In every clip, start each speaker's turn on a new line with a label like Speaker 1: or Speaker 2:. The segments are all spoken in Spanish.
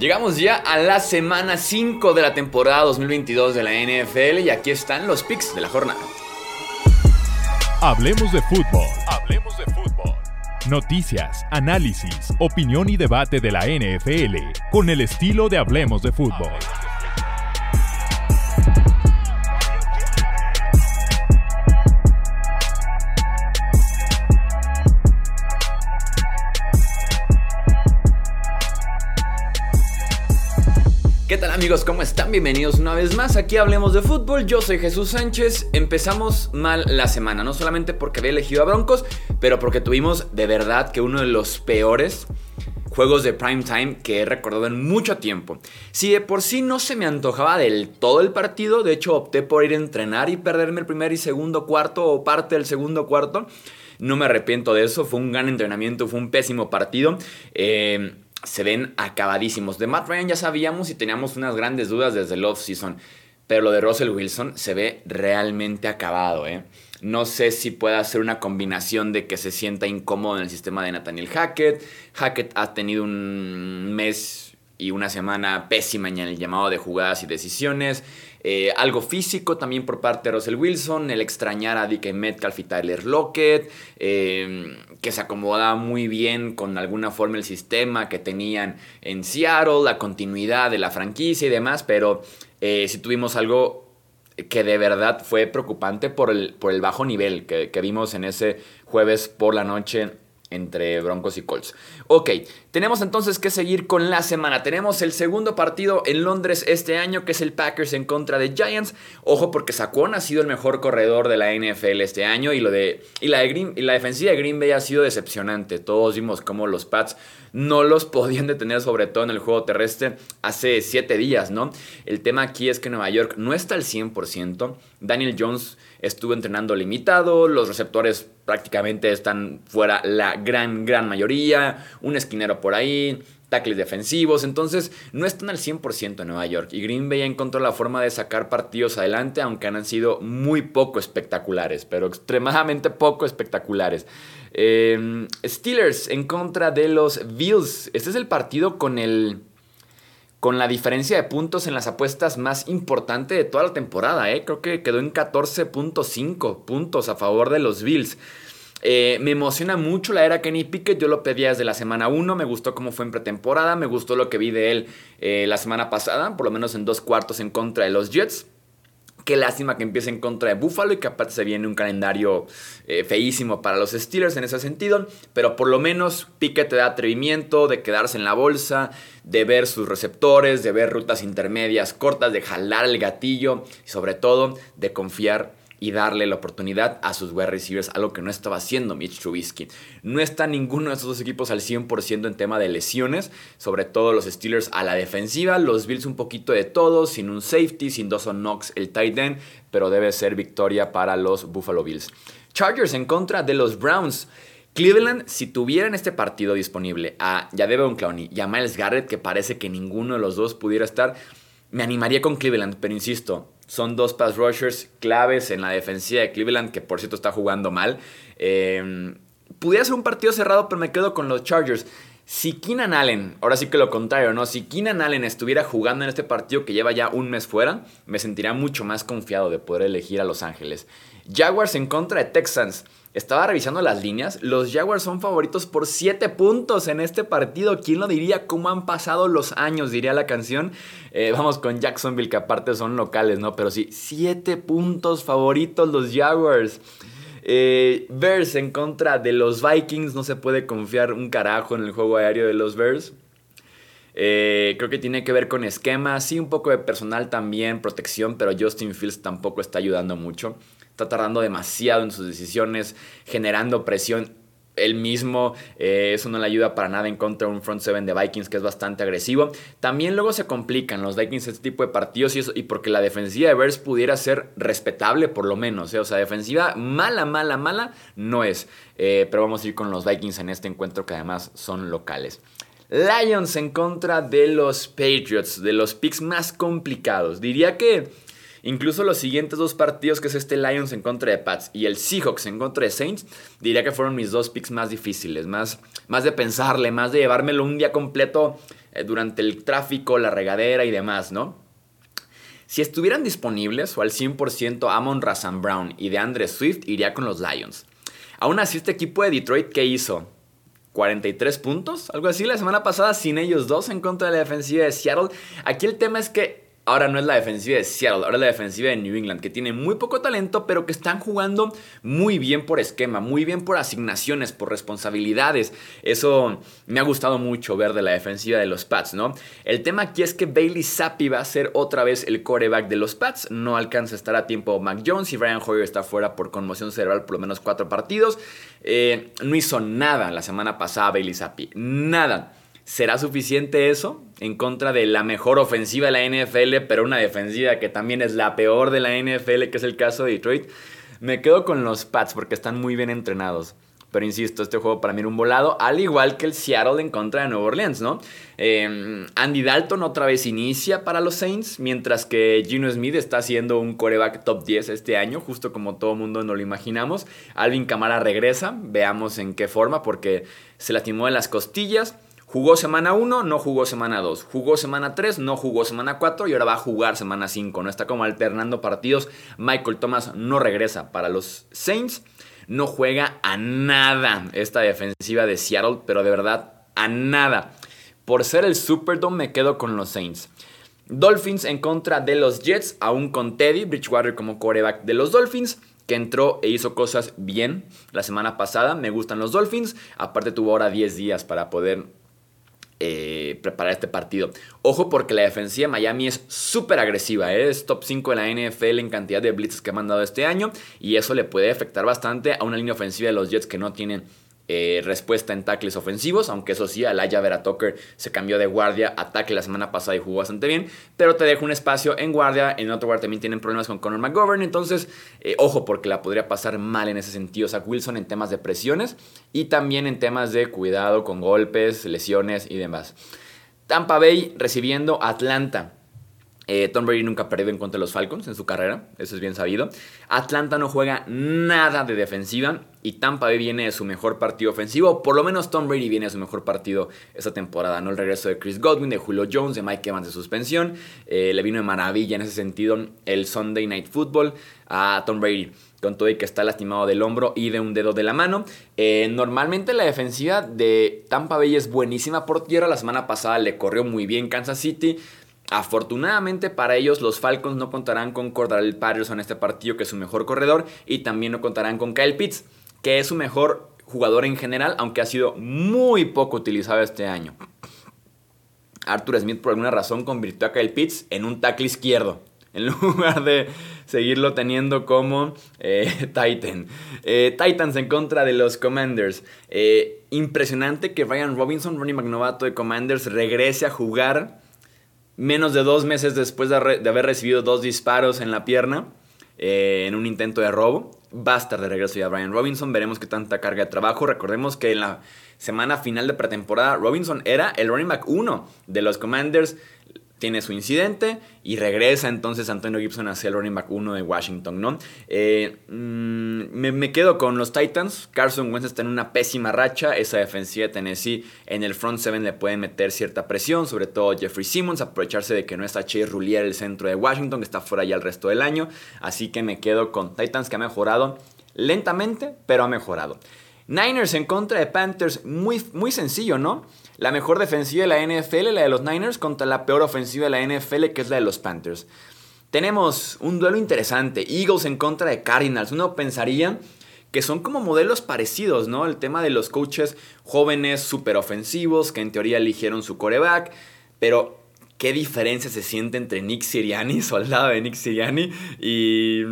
Speaker 1: Llegamos ya a la semana 5 de la temporada 2022 de la NFL y aquí están los picks de la jornada.
Speaker 2: Hablemos de fútbol. Hablemos de fútbol. Noticias, análisis, opinión y debate de la NFL con el estilo de Hablemos de fútbol.
Speaker 1: Amigos? ¿Cómo están? Bienvenidos una vez más. Aquí hablemos de fútbol. Yo soy Jesús Sánchez. Empezamos mal la semana, no solamente porque había elegido a Broncos, pero porque tuvimos de verdad que uno de los peores juegos de prime time que he recordado en mucho tiempo. Si de por sí no se me antojaba del todo el partido, de hecho opté por ir a entrenar y perderme el primer y segundo cuarto o parte del segundo cuarto. No me arrepiento de eso, fue un gran entrenamiento, fue un pésimo partido. Eh, se ven acabadísimos. De Matt Ryan ya sabíamos y teníamos unas grandes dudas desde el off-season. Pero lo de Russell Wilson se ve realmente acabado, ¿eh? No sé si pueda ser una combinación de que se sienta incómodo en el sistema de Nathaniel Hackett. Hackett ha tenido un mes y una semana pésima en el llamado de jugadas y decisiones. Eh, algo físico también por parte de Russell Wilson, el extrañar a DK Metcalf y Tyler Lockett, eh, que se acomoda muy bien con alguna forma el sistema que tenían en Seattle, la continuidad de la franquicia y demás, pero eh, si tuvimos algo que de verdad fue preocupante por el, por el bajo nivel que, que vimos en ese jueves por la noche entre Broncos y Colts. Ok, tenemos entonces que seguir con la semana. Tenemos el segundo partido en Londres este año, que es el Packers en contra de Giants. Ojo, porque Saquon ha sido el mejor corredor de la NFL este año y, lo de, y, la, de y la defensiva de Green Bay ha sido decepcionante. Todos vimos cómo los Pats no los podían detener, sobre todo en el juego terrestre, hace 7 días, ¿no? El tema aquí es que Nueva York no está al 100%. Daniel Jones estuvo entrenando limitado, los receptores prácticamente están fuera la gran, gran mayoría, un esquinero por ahí, tackles defensivos, entonces no están al 100% en Nueva York y Green Bay encontró la forma de sacar partidos adelante, aunque han sido muy poco espectaculares, pero extremadamente poco espectaculares. Em, Steelers en contra de los Bills, este es el partido con el con la diferencia de puntos en las apuestas más importante de toda la temporada. ¿eh? Creo que quedó en 14.5 puntos a favor de los Bills. Eh, me emociona mucho la era Kenny Pickett. Yo lo pedía desde la semana 1. Me gustó cómo fue en pretemporada. Me gustó lo que vi de él eh, la semana pasada, por lo menos en dos cuartos en contra de los Jets. Qué lástima que empiece en contra de Buffalo y que aparte se viene un calendario eh, feísimo para los Steelers en ese sentido. Pero por lo menos Piquet te da atrevimiento de quedarse en la bolsa, de ver sus receptores, de ver rutas intermedias cortas, de jalar el gatillo y sobre todo de confiar y darle la oportunidad a sus wide receivers, algo que no estaba haciendo Mitch Trubisky. No está ninguno de esos dos equipos al 100% en tema de lesiones, sobre todo los Steelers a la defensiva, los Bills un poquito de todo, sin un safety, sin Dawson Knox el tight end, pero debe ser victoria para los Buffalo Bills. Chargers en contra de los Browns. Cleveland, si tuvieran este partido disponible a Yadevon Clowney y a Miles Garrett, que parece que ninguno de los dos pudiera estar, me animaría con Cleveland, pero insisto, son dos pass rushers claves en la defensiva de Cleveland, que por cierto está jugando mal. Eh, pudiera ser un partido cerrado, pero me quedo con los Chargers. Si Keenan Allen, ahora sí que lo contrario, ¿no? Si Keenan Allen estuviera jugando en este partido que lleva ya un mes fuera, me sentiría mucho más confiado de poder elegir a Los Ángeles. Jaguars en contra de Texans. Estaba revisando las líneas. Los Jaguars son favoritos por 7 puntos en este partido. ¿Quién lo diría? ¿Cómo han pasado los años? Diría la canción. Eh, vamos con Jacksonville, que aparte son locales, ¿no? Pero sí, 7 puntos favoritos los Jaguars. Eh, Bears en contra de los Vikings. No se puede confiar un carajo en el juego aéreo de los Bears. Eh, creo que tiene que ver con esquema, sí, un poco de personal también, protección, pero Justin Fields tampoco está ayudando mucho está tardando demasiado en sus decisiones, generando presión él mismo, eh, eso no le ayuda para nada en contra de un front seven de Vikings que es bastante agresivo. También luego se complican los Vikings este tipo de partidos y, eso, y porque la defensiva de Bears pudiera ser respetable por lo menos, ¿eh? o sea, defensiva mala, mala, mala no es, eh, pero vamos a ir con los Vikings en este encuentro que además son locales. Lions en contra de los Patriots, de los picks más complicados. Diría que Incluso los siguientes dos partidos, que es este Lions en contra de Pats y el Seahawks en contra de Saints, diría que fueron mis dos picks más difíciles, más, más de pensarle, más de llevármelo un día completo eh, durante el tráfico, la regadera y demás, ¿no? Si estuvieran disponibles o al 100% Amon Razan Brown y de Andre Swift, iría con los Lions. Aún así, este equipo de Detroit, ¿qué hizo? 43 puntos, algo así la semana pasada sin ellos dos en contra de la defensiva de Seattle. Aquí el tema es que ahora no es la defensiva de Seattle, ahora es la defensiva de New England, que tiene muy poco talento, pero que están jugando muy bien por esquema, muy bien por asignaciones, por responsabilidades. Eso me ha gustado mucho ver de la defensiva de los Pats, ¿no? El tema aquí es que Bailey Zappi va a ser otra vez el coreback de los Pats. No alcanza a estar a tiempo Mac Jones y Brian Hoyer está fuera por conmoción cerebral por lo menos cuatro partidos. Eh, no hizo nada la semana pasada Bailey Zappi, nada. ¿Será suficiente eso en contra de la mejor ofensiva de la NFL, pero una defensiva que también es la peor de la NFL, que es el caso de Detroit? Me quedo con los Pats porque están muy bien entrenados. Pero insisto, este juego para mí era un volado, al igual que el Seattle en contra de Nueva Orleans, ¿no? Em, Andy Dalton otra vez inicia para los Saints, mientras que Gino Smith está haciendo un coreback top 10 este año, justo como todo mundo nos lo imaginamos. Alvin Kamara regresa, veamos en qué forma, porque se lastimó en las costillas. Jugó semana 1, no jugó semana 2. Jugó semana 3, no jugó semana 4 y ahora va a jugar semana 5. No está como alternando partidos. Michael Thomas no regresa para los Saints. No juega a nada esta defensiva de Seattle, pero de verdad a nada. Por ser el Superdome me quedo con los Saints. Dolphins en contra de los Jets, aún con Teddy Bridgewater como coreback de los Dolphins que entró e hizo cosas bien la semana pasada. Me gustan los Dolphins. Aparte tuvo ahora 10 días para poder eh, preparar este partido. Ojo porque la defensiva de Miami es súper agresiva, ¿eh? es top 5 de la NFL en cantidad de blitzes que ha mandado este año y eso le puede afectar bastante a una línea ofensiva de los Jets que no tienen eh, respuesta en tackles ofensivos, aunque eso sí, Alaya Vera Tucker se cambió de guardia a la semana pasada y jugó bastante bien, pero te deja un espacio en guardia, en otro guardia también tienen problemas con Conor McGovern, entonces eh, ojo porque la podría pasar mal en ese sentido Zach Wilson en temas de presiones y también en temas de cuidado con golpes, lesiones y demás. Tampa Bay recibiendo Atlanta. Eh, Tom Brady nunca ha perdido en contra de los Falcons en su carrera, eso es bien sabido. Atlanta no juega nada de defensiva y Tampa Bay viene de su mejor partido ofensivo, por lo menos Tom Brady viene de su mejor partido esta temporada, ¿no? El regreso de Chris Godwin, de Julio Jones, de Mike Evans de suspensión, eh, le vino de maravilla en ese sentido el Sunday Night Football a Tom Brady con todo y que está lastimado del hombro y de un dedo de la mano. Eh, normalmente la defensiva de Tampa Bay es buenísima por tierra. La semana pasada le corrió muy bien Kansas City. Afortunadamente para ellos, los Falcons no contarán con Cordell Patterson en este partido, que es su mejor corredor, y también no contarán con Kyle Pitts, que es su mejor jugador en general, aunque ha sido muy poco utilizado este año. Arthur Smith por alguna razón convirtió a Kyle Pitts en un tackle izquierdo, en lugar de seguirlo teniendo como eh, Titan. Eh, Titans en contra de los Commanders. Eh, impresionante que Ryan Robinson, Ronnie McNovato de Commanders, regrese a jugar menos de dos meses después de, haber recibido dos disparos en la pierna eh, en un intento de robo. Va a estar de regreso ya Brian Robinson. Veremos qué tanta carga de trabajo. Recordemos que en la semana final de pretemporada Robinson era el running back 1 de los Commanders tiene su incidente y regresa entonces Antonio Gibson hacia el running back 1 de Washington, ¿no? Eh, mm, me, quedo con los Titans. Carson Wentz está en una pésima racha. Esa defensiva de Tennessee en el front 7 le puede meter cierta presión, sobre todo Jeffrey Simmons, aprovecharse de que no está Chase Roulier el centro de Washington, que está fuera ya el resto del año. Así que me quedo con Titans que ha mejorado lentamente, pero ha mejorado. Niners en contra de Panthers, muy, muy sencillo, ¿no? La mejor defensiva de la NFL, la de los Niners, contra la peor ofensiva de la NFL, que es la de los Panthers. Tenemos un duelo interesante, Eagles en contra de Cardinals. Uno pensaría que son como modelos parecidos, ¿no? El tema de los coaches jóvenes, súper ofensivos, que en teoría eligieron su coreback, pero ¿qué diferencia se siente entre Nick Siriani, soldado de Nick Siriani, y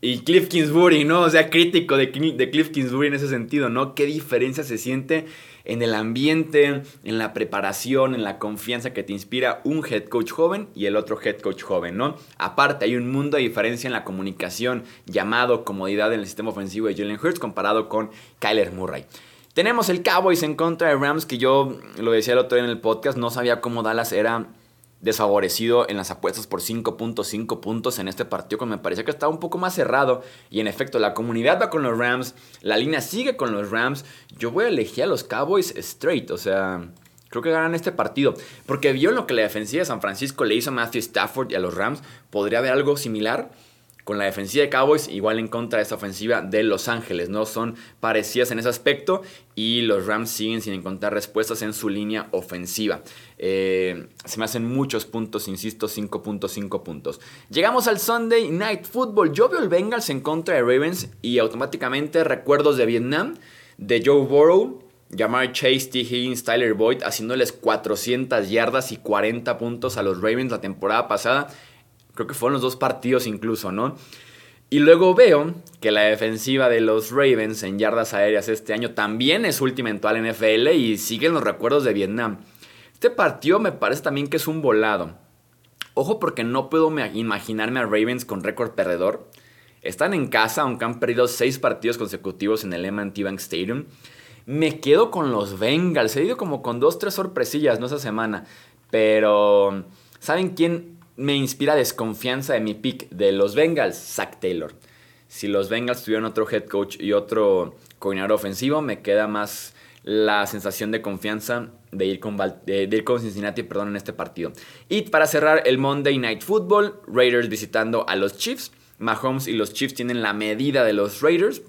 Speaker 1: y Cliff Kingsbury, ¿no? O sea, crítico de, Cliff Kingsbury en ese sentido, ¿no? ¿Qué diferencia se siente en el ambiente, en la preparación, en la confianza que te inspira un head coach joven y el otro head coach joven, ¿no? Aparte, hay un mundo de diferencia en la comunicación, llamado comodidad en el sistema ofensivo de Jalen Hurts comparado con Kyler Murray. Tenemos el Cowboys en contra de Rams, que yo lo decía el otro día en el podcast, no sabía cómo Dallas era desfavorecido en las apuestas por 5.5 puntos en este partido, cuando me parecía que estaba un poco más cerrado. Y en efecto, la comunidad va con los Rams, la línea sigue con los Rams. Yo voy a elegir a los Cowboys straight, o sea, creo que ganan este partido. Porque vio lo que la defensiva de San Francisco le hizo a Matthew Stafford y a los Rams. Podría haber algo similar con la defensiva de Cowboys, igual en contra de esta ofensiva de Los Ángeles. No son parecidas en ese aspecto y los Rams siguen sin encontrar respuestas en su línea ofensiva. Eh, se me hacen muchos puntos, insisto, 5.5 puntos. Llegamos al Sunday Night Football. Yo veo el Bengals en contra de Ravens y automáticamente recuerdos de Vietnam, de Joe Burrow. Jamar Chase, T. Higgins, Tyler Boyd haciéndoles 400 yardas y 40 puntos a los Ravens la temporada pasada Creo que fueron los dos partidos incluso, ¿no? Y luego veo que la defensiva de los Ravens en yardas aéreas este año también es última en toda la NFL y siguen los recuerdos de Vietnam. Este partido me parece también que es un volado. Ojo porque no puedo imaginarme a Ravens con récord perdedor. Están en casa, aunque han perdido seis partidos consecutivos en el M&T Bank Stadium. Me quedo con los Bengals. He ido como con dos, tres sorpresillas, ¿no? Esa semana. Pero, ¿saben quién me inspira desconfianza de mi pick de los Bengals, Zach Taylor. Si los Bengals tuvieran otro head coach y otro coordinador ofensivo, me queda más la sensación de confianza de ir con, de, con Cincinnati perdón, en este partido. Y para cerrar el Monday Night Football, Raiders visitando a los Chiefs. Mahomes y los Chiefs tienen la medida de los Raiders.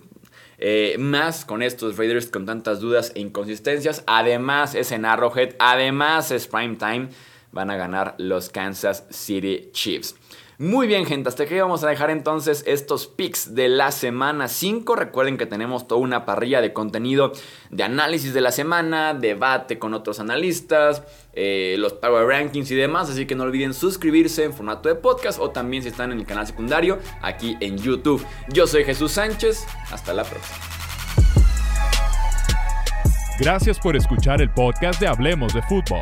Speaker 1: Eh, más con estos Raiders con tantas dudas e inconsistencias. Además es en Arrowhead. Además es prime time van a ganar los Kansas City Chiefs. Muy bien, gente, hasta aquí vamos a dejar entonces estos picks de la semana 5. Recuerden que tenemos toda una parrilla de contenido de análisis de la semana, debate con otros analistas, eh, los Power Rankings y demás. Así que no olviden suscribirse en formato de podcast o también si están en el canal secundario aquí en YouTube. Yo soy Jesús Sánchez. Hasta la próxima.
Speaker 2: Gracias por escuchar el podcast de Hablemos de Fútbol.